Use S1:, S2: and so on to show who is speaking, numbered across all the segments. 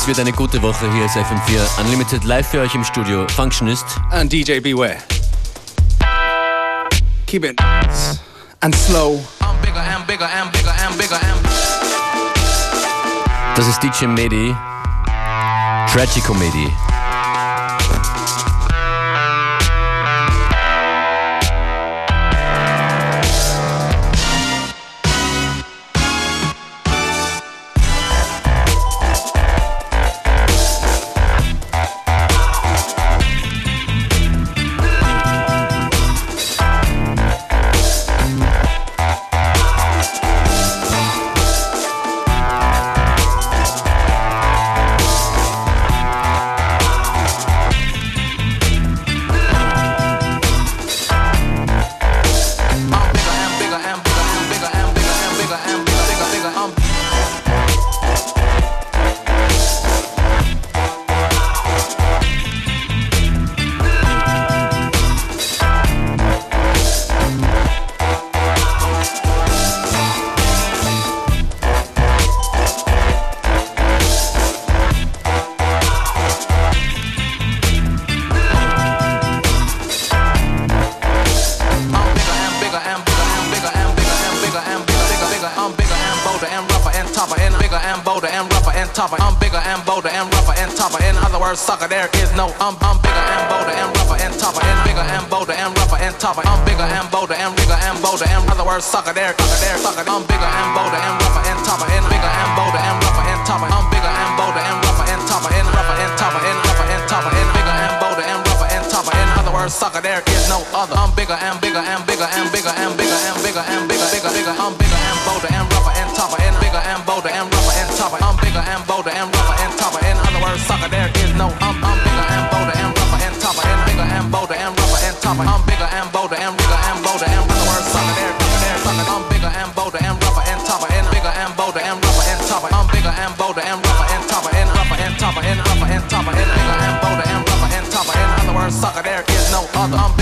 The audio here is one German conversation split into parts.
S1: Es wird eine gute Woche. Hier ist FM4 Unlimited live für euch im Studio. Functionist.
S2: And DJ Beware. Keep it and slow.
S1: Das ist DJ Medi. Tragicomedy.
S3: tougher and bigger and bolder and rougher and tougher. I'm bigger and bolder and rougher and tougher. In other words, sucker, there is no. I'm, I'm bigger and bolder and rougher and tougher and bigger and bolder and rougher and tougher. I'm bigger and bolder and bigger and bolder In other words, sucker, there, sucker, there, sucker. I'm bigger and bolder and rougher and tougher and bigger and bolder and rougher and tougher. I'm bigger and bolder and rougher and tougher and rougher and tougher and rougher and tougher and bigger and bolder and rougher and tougher. In other words, sucker, there is no other. I'm bigger and bigger and bigger and bigger and bigger and bigger and bigger bigger. I'm bigger and bolder and rougher topper and bigger and bolder and rougher and topper. I'm bigger and bolder and rougher and topper. In other words, sucker, there is no I'm. I'm bigger and bolder and rougher and topper. And bigger and bolder and rougher and topper. I'm bigger and bolder and bigger and bolder and other words, sucker, there there sucker. I'm bigger and bolder and rougher and topper. And bigger and bolder and rougher and topper. I'm bigger and bolder and rougher and topper. And rougher and topper and rougher and topper. And bigger and bolder and rougher and topper. In other words, sucker, there is no other. I'm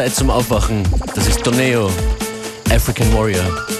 S1: Zeit zum Aufwachen. Das ist Doneo, African Warrior.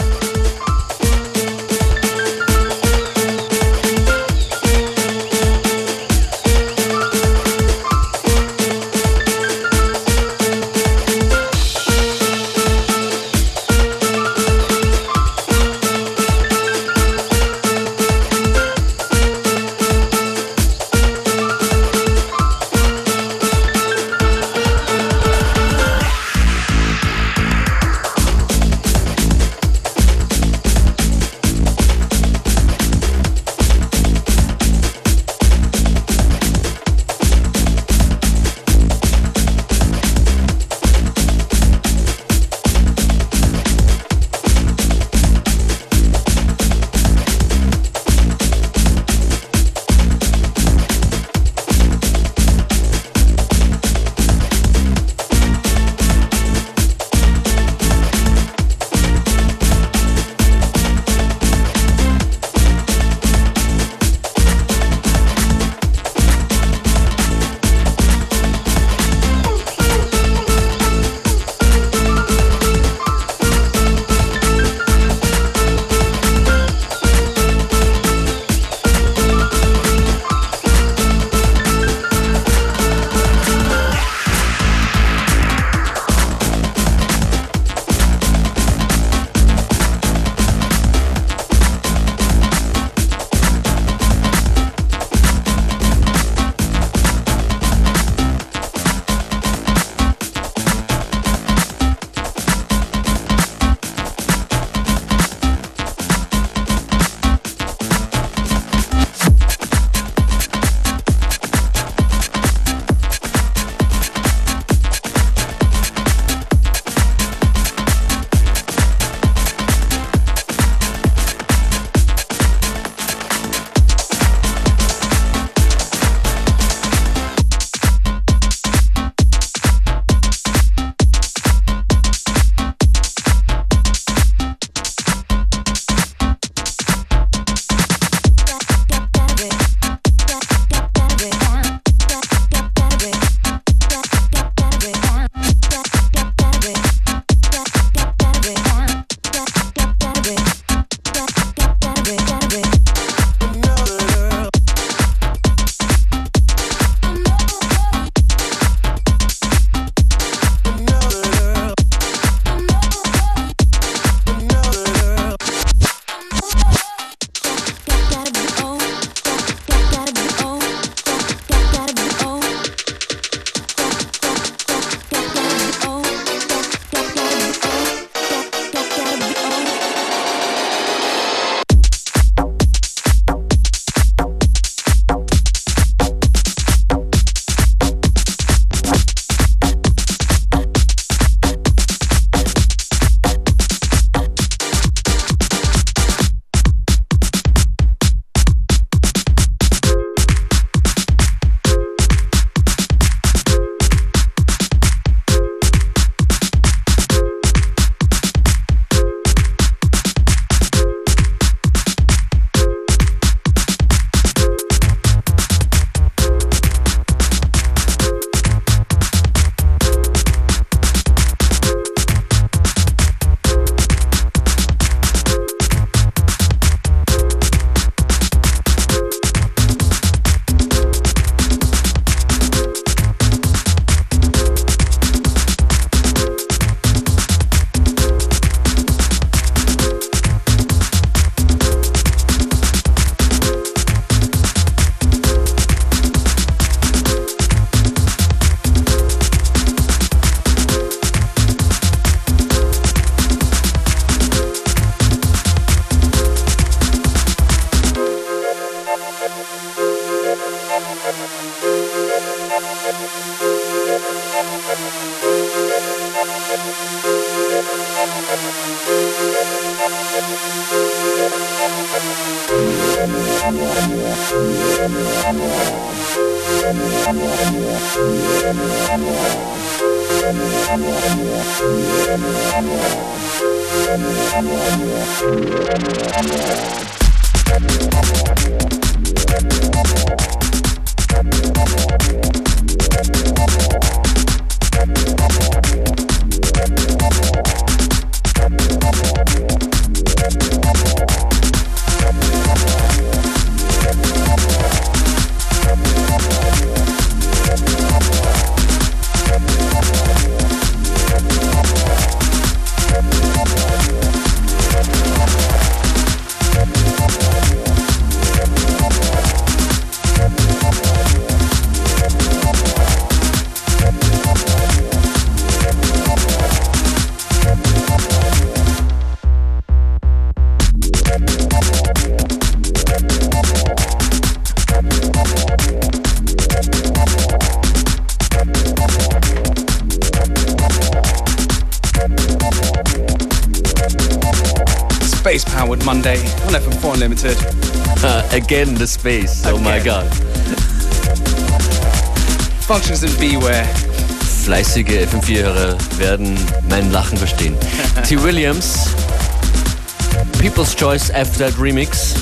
S2: Monday on FM4 Unlimited.
S1: Uh, again, the space. Oh my Again. god.
S2: Functions in Beware.
S1: Fleißige FM4-Hörer werden mein Lachen verstehen. T. Williams, People's Choice After That Remix.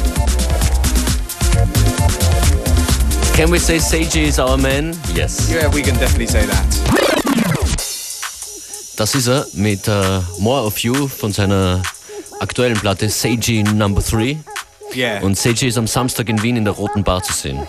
S1: Can we say Seiji is our man? Yes.
S2: Yeah, we can definitely say that.
S1: Das ist er mit äh, More of You von seiner aktuellen Platte Seiji Number 3.
S2: Yeah. Und
S1: Seiji ist am Samstag in Wien in der Roten Bar zu sehen.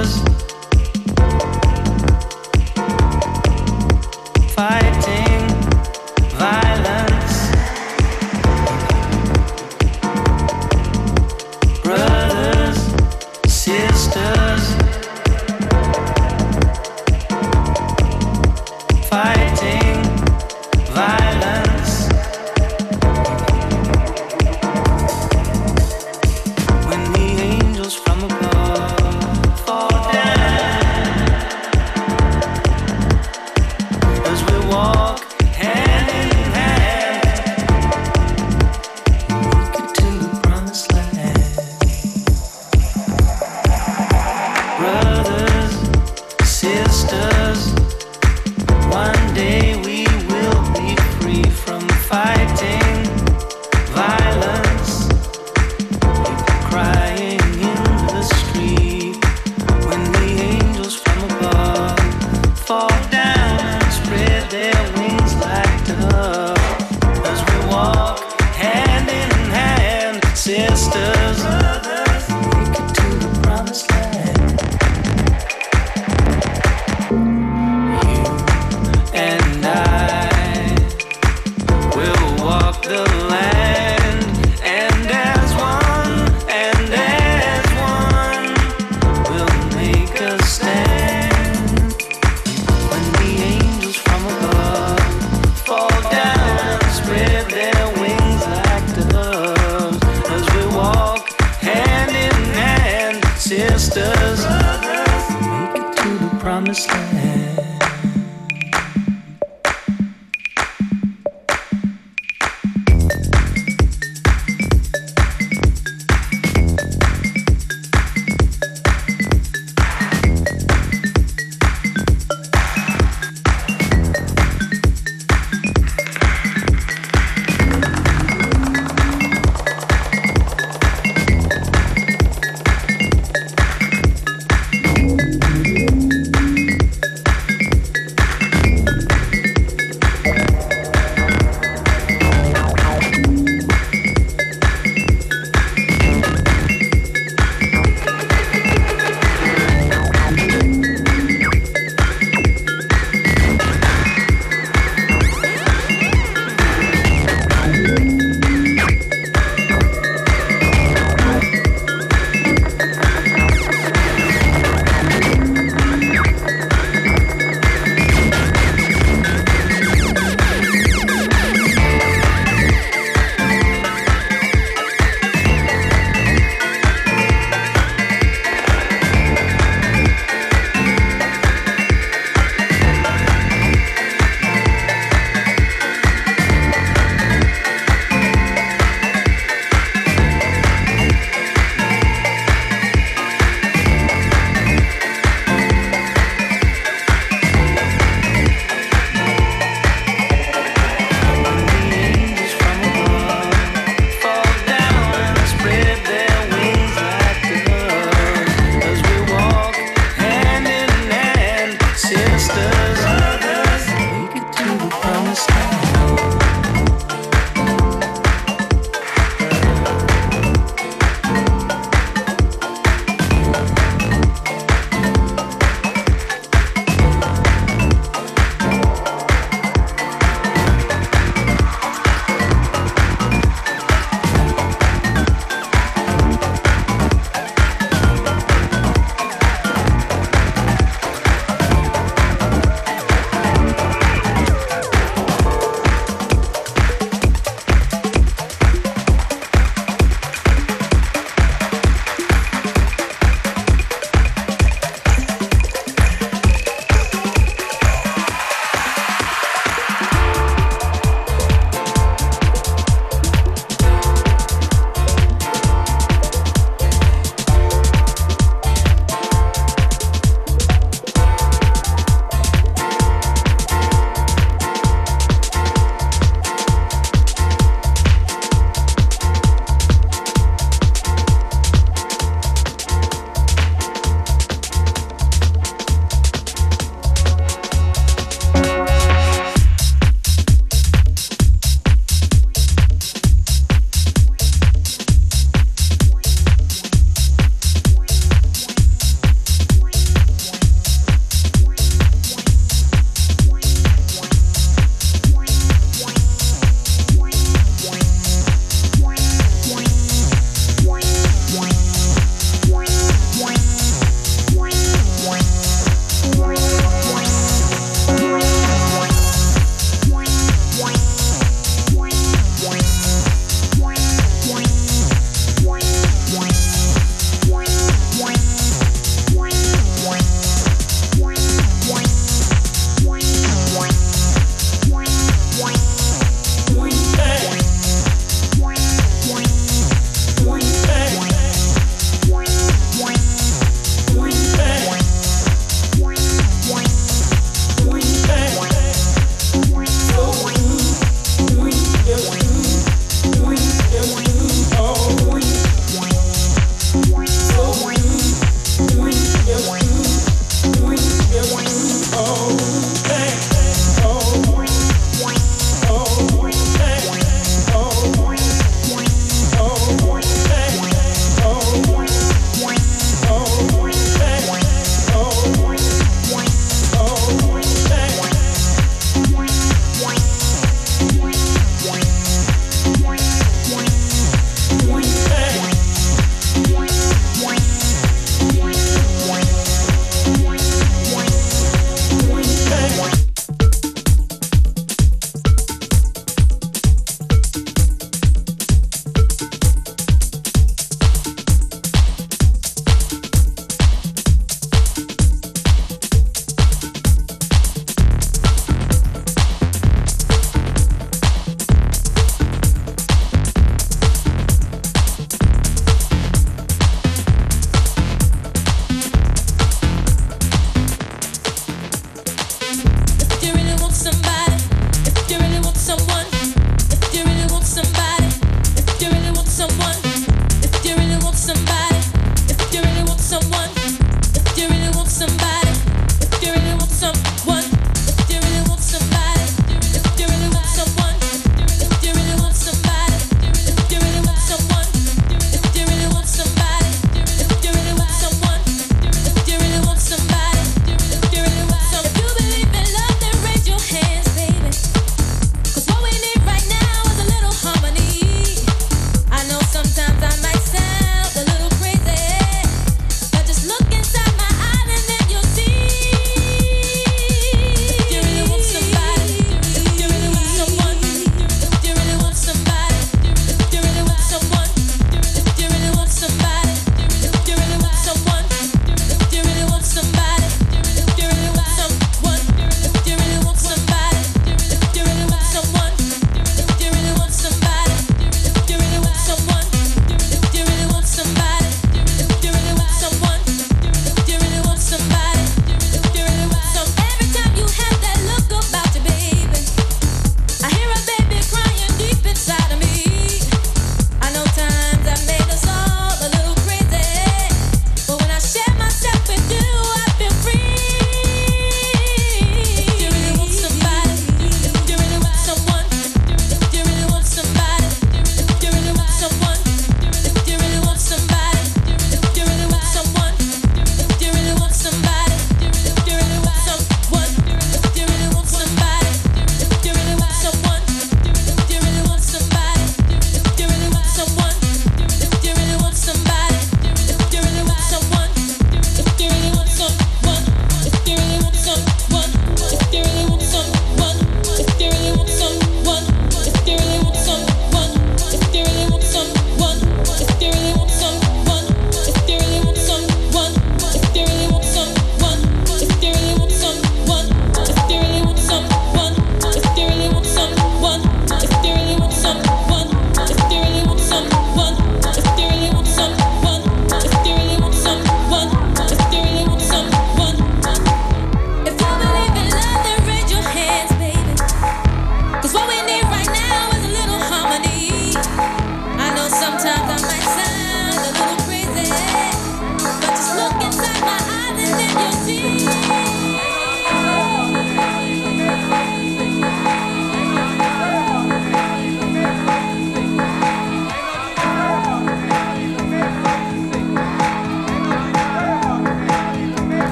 S4: was honestly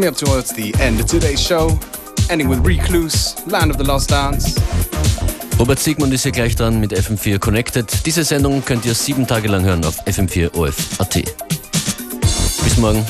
S2: Coming up towards the end of today's show, ending with Recluse, Land of the Lost Dance.
S1: Robert Siegmund ist hier gleich dran mit FM4 Connected. Diese Sendung könnt ihr sieben Tage lang hören auf FM4 OF.at. Bis morgen.